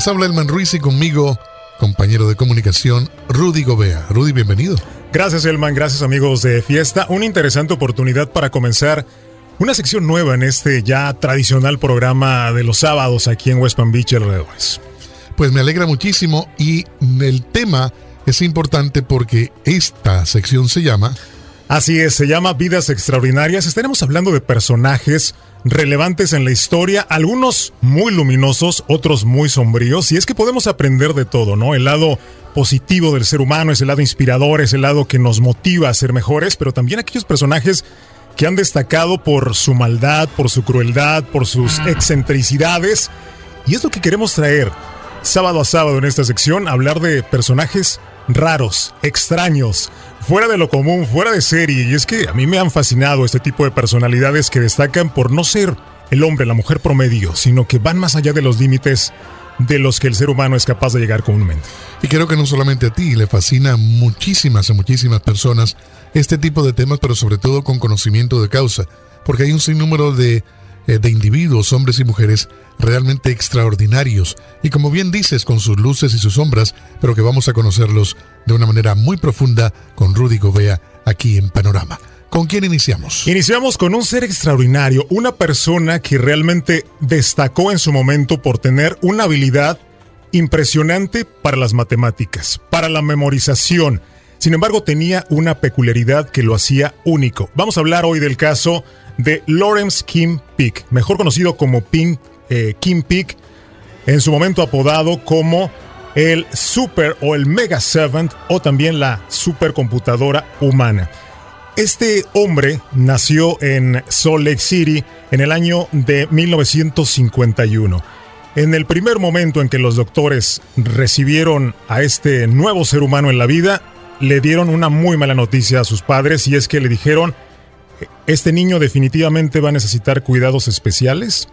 Les habla Elman Ruiz y conmigo, compañero de comunicación, Rudy Gobea. Rudy, bienvenido. Gracias, Elman. Gracias, amigos de Fiesta. Una interesante oportunidad para comenzar una sección nueva en este ya tradicional programa de los sábados aquí en West Palm Beach alrededores. Pues me alegra muchísimo y el tema es importante porque esta sección se llama... Así es, se llama Vidas Extraordinarias. Estaremos hablando de personajes relevantes en la historia, algunos muy luminosos, otros muy sombríos, y es que podemos aprender de todo, ¿no? El lado positivo del ser humano es el lado inspirador, es el lado que nos motiva a ser mejores, pero también aquellos personajes que han destacado por su maldad, por su crueldad, por sus excentricidades, y es lo que queremos traer sábado a sábado en esta sección, hablar de personajes raros, extraños, fuera de lo común, fuera de serie. Y es que a mí me han fascinado este tipo de personalidades que destacan por no ser el hombre, la mujer promedio, sino que van más allá de los límites de los que el ser humano es capaz de llegar comúnmente. Y creo que no solamente a ti, le fascina muchísimas, a muchísimas personas este tipo de temas, pero sobre todo con conocimiento de causa, porque hay un sinnúmero de de individuos, hombres y mujeres, realmente extraordinarios, y como bien dices, con sus luces y sus sombras, pero que vamos a conocerlos de una manera muy profunda con Rudy Gobea aquí en Panorama. ¿Con quién iniciamos? Iniciamos con un ser extraordinario, una persona que realmente destacó en su momento por tener una habilidad impresionante para las matemáticas, para la memorización. Sin embargo, tenía una peculiaridad que lo hacía único. Vamos a hablar hoy del caso de Lawrence Kim Peek, mejor conocido como Pink, eh, Kim Peek, en su momento apodado como el Super o el Mega Servant o también la supercomputadora humana. Este hombre nació en Salt Lake City en el año de 1951. En el primer momento en que los doctores recibieron a este nuevo ser humano en la vida, le dieron una muy mala noticia a sus padres y es que le dijeron este niño definitivamente va a necesitar cuidados especiales.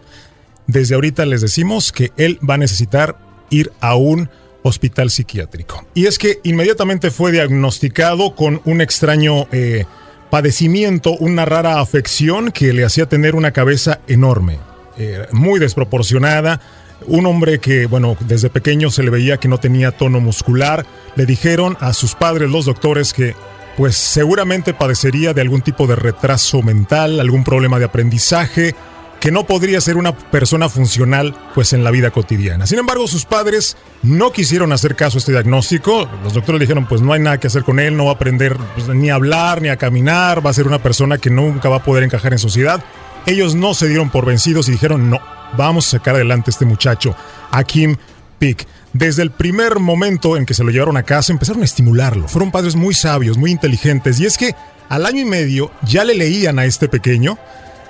Desde ahorita les decimos que él va a necesitar ir a un hospital psiquiátrico. Y es que inmediatamente fue diagnosticado con un extraño eh, padecimiento, una rara afección que le hacía tener una cabeza enorme, eh, muy desproporcionada. Un hombre que, bueno, desde pequeño se le veía que no tenía tono muscular. Le dijeron a sus padres, los doctores, que pues seguramente padecería de algún tipo de retraso mental, algún problema de aprendizaje, que no podría ser una persona funcional pues en la vida cotidiana. Sin embargo, sus padres no quisieron hacer caso a este diagnóstico. Los doctores dijeron, pues no hay nada que hacer con él, no va a aprender pues, ni a hablar, ni a caminar, va a ser una persona que nunca va a poder encajar en sociedad. Ellos no se dieron por vencidos y dijeron, no, vamos a sacar adelante a este muchacho, a Kim Pick desde el primer momento en que se lo llevaron a casa, empezaron a estimularlo. Fueron padres muy sabios, muy inteligentes. Y es que al año y medio ya le leían a este pequeño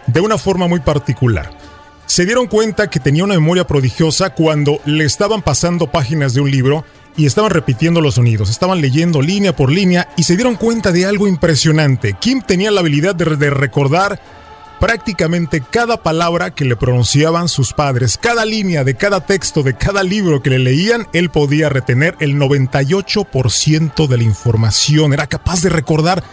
de una forma muy particular. Se dieron cuenta que tenía una memoria prodigiosa cuando le estaban pasando páginas de un libro y estaban repitiendo los sonidos, estaban leyendo línea por línea y se dieron cuenta de algo impresionante. Kim tenía la habilidad de, de recordar prácticamente cada palabra que le pronunciaban sus padres, cada línea de cada texto, de cada libro que le leían, él podía retener el 98% de la información, era capaz de recordar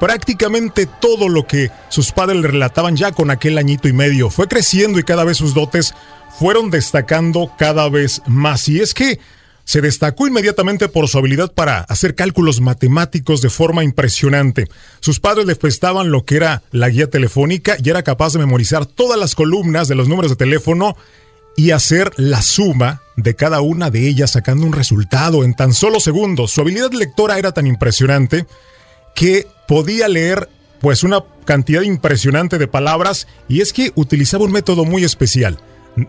prácticamente todo lo que sus padres le relataban ya con aquel añito y medio. Fue creciendo y cada vez sus dotes fueron destacando cada vez más. Y es que se destacó inmediatamente por su habilidad para hacer cálculos matemáticos de forma impresionante. Sus padres le prestaban lo que era la guía telefónica y era capaz de memorizar todas las columnas de los números de teléfono y hacer la suma de cada una de ellas sacando un resultado en tan solo segundos. Su habilidad lectora era tan impresionante que podía leer pues una cantidad impresionante de palabras y es que utilizaba un método muy especial.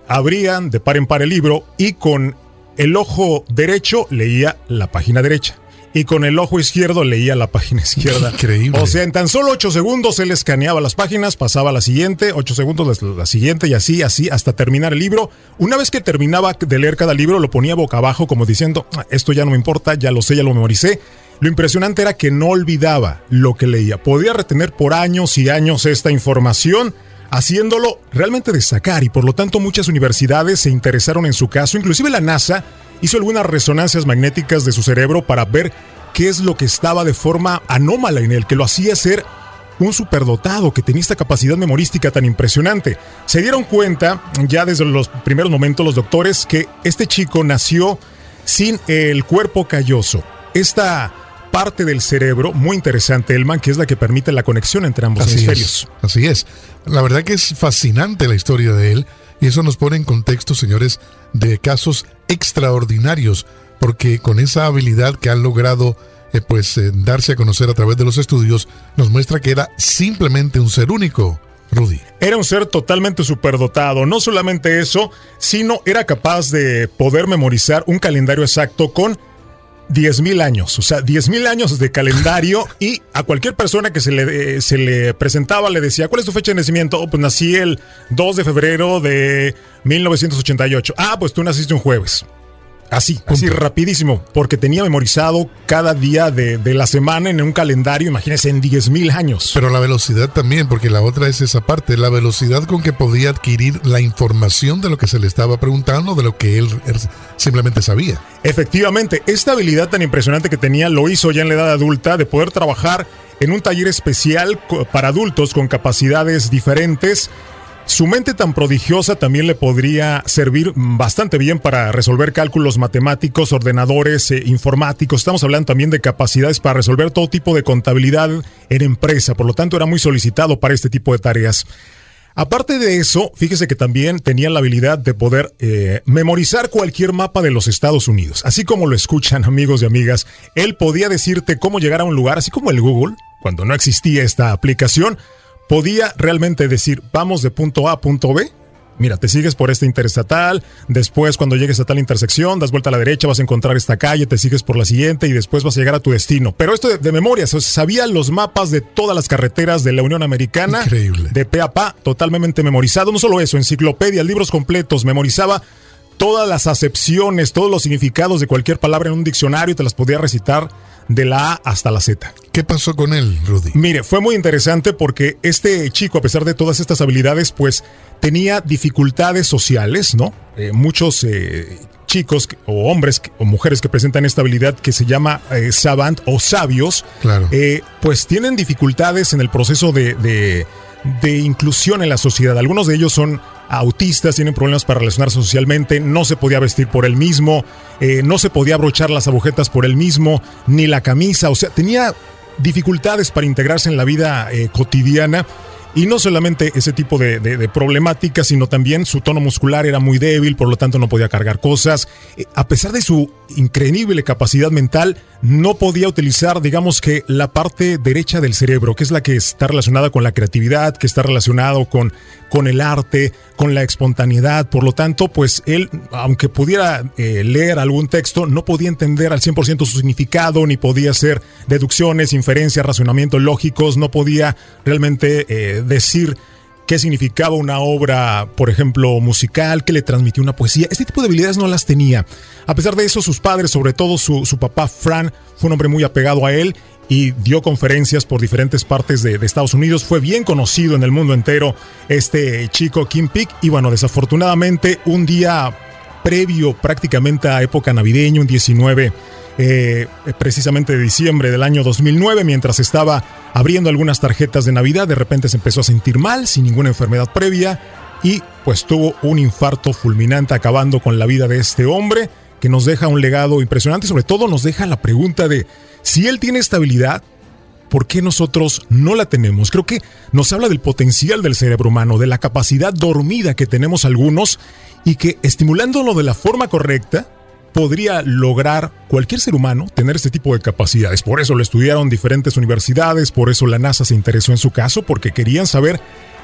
Abrían de par en par el libro y con el ojo derecho leía la página derecha y con el ojo izquierdo leía la página izquierda. Increíble. O sea, en tan solo ocho segundos él escaneaba las páginas, pasaba a la siguiente, ocho segundos la siguiente y así, así, hasta terminar el libro. Una vez que terminaba de leer cada libro, lo ponía boca abajo como diciendo, ah, esto ya no me importa, ya lo sé, ya lo memoricé. Lo impresionante era que no olvidaba lo que leía. Podía retener por años y años esta información haciéndolo realmente destacar y por lo tanto muchas universidades se interesaron en su caso, inclusive la NASA hizo algunas resonancias magnéticas de su cerebro para ver qué es lo que estaba de forma anómala en él, que lo hacía ser un superdotado que tenía esta capacidad memorística tan impresionante. Se dieron cuenta ya desde los primeros momentos los doctores que este chico nació sin el cuerpo calloso. Esta parte del cerebro muy interesante, Elman, que es la que permite la conexión entre ambos Así hemisferios. es, así es. La verdad que es fascinante la historia de él y eso nos pone en contexto, señores, de casos extraordinarios, porque con esa habilidad que han logrado eh, pues eh, darse a conocer a través de los estudios, nos muestra que era simplemente un ser único. Rudy. Era un ser totalmente superdotado. No solamente eso, sino era capaz de poder memorizar un calendario exacto con 10.000 años, o sea, 10.000 años de calendario y a cualquier persona que se le, eh, se le presentaba le decía, ¿cuál es tu fecha de nacimiento? Oh, pues nací el 2 de febrero de 1988. Ah, pues tú naciste un jueves. Así, así rapidísimo, porque tenía memorizado cada día de, de la semana en un calendario, imagínense, en 10.000 años. Pero la velocidad también, porque la otra es esa parte, la velocidad con que podía adquirir la información de lo que se le estaba preguntando, de lo que él, él simplemente sabía. Efectivamente, esta habilidad tan impresionante que tenía lo hizo ya en la edad adulta de poder trabajar en un taller especial para adultos con capacidades diferentes. Su mente tan prodigiosa también le podría servir bastante bien para resolver cálculos matemáticos, ordenadores, eh, informáticos. Estamos hablando también de capacidades para resolver todo tipo de contabilidad en empresa. Por lo tanto, era muy solicitado para este tipo de tareas. Aparte de eso, fíjese que también tenía la habilidad de poder eh, memorizar cualquier mapa de los Estados Unidos. Así como lo escuchan amigos y amigas, él podía decirte cómo llegar a un lugar, así como el Google, cuando no existía esta aplicación, podía realmente decir, vamos de punto A a punto B. Mira, te sigues por esta interestatal, después cuando llegues a tal intersección, das vuelta a la derecha, vas a encontrar esta calle, te sigues por la siguiente y después vas a llegar a tu destino. Pero esto de, de memoria, o sea, sabía los mapas de todas las carreteras de la Unión Americana, Increíble. de pe a pa, totalmente memorizado. No solo eso, enciclopedias, libros completos, memorizaba todas las acepciones, todos los significados de cualquier palabra en un diccionario y te las podía recitar de la A hasta la Z. ¿Qué pasó con él, Rudy? Mire, fue muy interesante porque este chico, a pesar de todas estas habilidades, pues tenía dificultades sociales, ¿no? Eh, muchos eh, chicos o hombres o mujeres que presentan esta habilidad que se llama eh, savant o sabios, Claro. pues tienen dificultades en el proceso de, de- de inclusión en la sociedad. Algunos de ellos son autistas, tienen problemas para relacionarse socialmente, no se podía vestir por él mismo, eh, no se podía abrochar las agujetas por él mismo, ni la camisa, o sea, tenía dificultades para integrarse en la vida eh, cotidiana. Y no solamente ese tipo de, problemáticas, sino también su tono muscular era muy débil, por lo tanto no podía cargar cosas. Eh, a pesar de su increíble capacidad mental, no podía utilizar, digamos que, la parte derecha del cerebro, que es la que está relacionada con la creatividad, que está relacionado con, con el arte, con la espontaneidad. Por lo tanto, pues él, aunque pudiera eh, leer algún texto, no podía entender al 100% su significado, ni podía hacer deducciones, inferencias, razonamientos lógicos, no podía realmente eh, decir qué significaba una obra, por ejemplo, musical, qué le transmitió una poesía. Este tipo de habilidades no las tenía. A pesar de eso, sus padres, sobre todo su, su papá Fran, fue un hombre muy apegado a él y dio conferencias por diferentes partes de, Estados Unidos. Fue bien conocido en el mundo entero este chico Kim Peek. Y bueno, desafortunadamente, un día previo prácticamente a época navideña, un 19 eh, precisamente de diciembre del año 2009, mientras estaba abriendo algunas tarjetas de Navidad, de repente se empezó a sentir mal, sin ninguna enfermedad previa, y pues tuvo un infarto fulminante acabando con la vida de este hombre, que nos deja un legado impresionante, sobre todo nos deja la pregunta de si él tiene estabilidad, ¿por qué nosotros no la tenemos? Creo que nos habla del potencial del cerebro humano, de la capacidad dormida que tenemos algunos y que estimulándolo de la forma correcta podría lograr cualquier ser humano tener este tipo de capacidades. Por eso lo estudiaron diferentes universidades, por eso la NASA se interesó en su caso, porque querían saber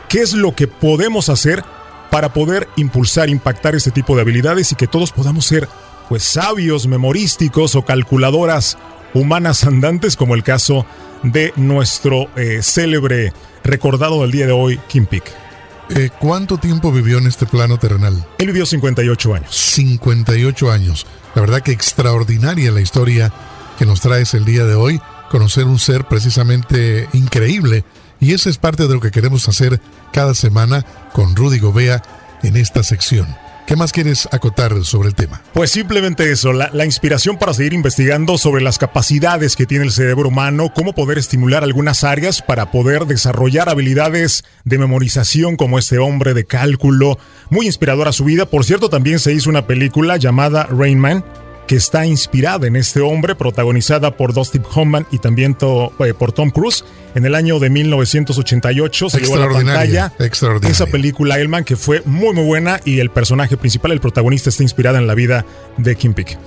qué es lo que podemos hacer para poder impulsar, impactar este tipo de habilidades y que todos podamos ser pues sabios, memorísticos o calculadoras humanas andantes como el caso de nuestro eh, célebre recordado del día de hoy, Kim Peek. Eh, ¿Cuánto tiempo vivió en este plano terrenal? Él vivió 58 años. 58 años. La verdad que extraordinaria la historia que nos traes el día de hoy. Conocer un ser precisamente increíble. Y eso es parte de lo que queremos hacer cada semana con Rudy Gobea en esta sección. ¿Qué más quieres acotar sobre el tema? Pues simplemente eso, la, la, inspiración para seguir investigando sobre las capacidades que tiene el cerebro humano, cómo poder estimular algunas áreas para poder desarrollar habilidades de memorización como este hombre de cálculo. Muy inspiradora su vida. Por cierto, también se hizo una película llamada Rain Man que está inspirada en este hombre, protagonizada por Dustin Hoffman y también to, eh, por Tom Cruise. En el año de 1988 se llevó a la pantalla esa película Elman, que fue muy muy buena y el personaje principal, el protagonista, está inspirada en la vida de Kim Peek.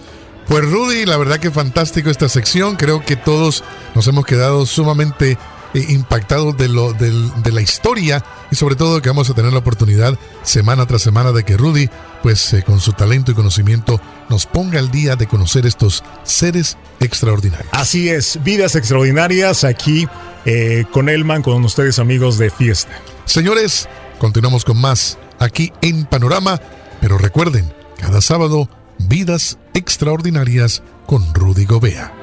Pues Rudy, la verdad que fantástico esta sección. Creo que todos nos hemos quedado sumamente eh, impactados de, lo, de, de, la historia y sobre todo que vamos a tener la oportunidad semana tras semana de que Rudy, pues eh, con su talento y conocimiento, nos ponga al día de conocer estos seres extraordinarios. Así es, vidas extraordinarias aquí eh, con Elman, con ustedes amigos de fiesta. Señores, continuamos con más aquí en Panorama, pero recuerden, cada sábado, vidas extraordinarias con Rudy Gobea.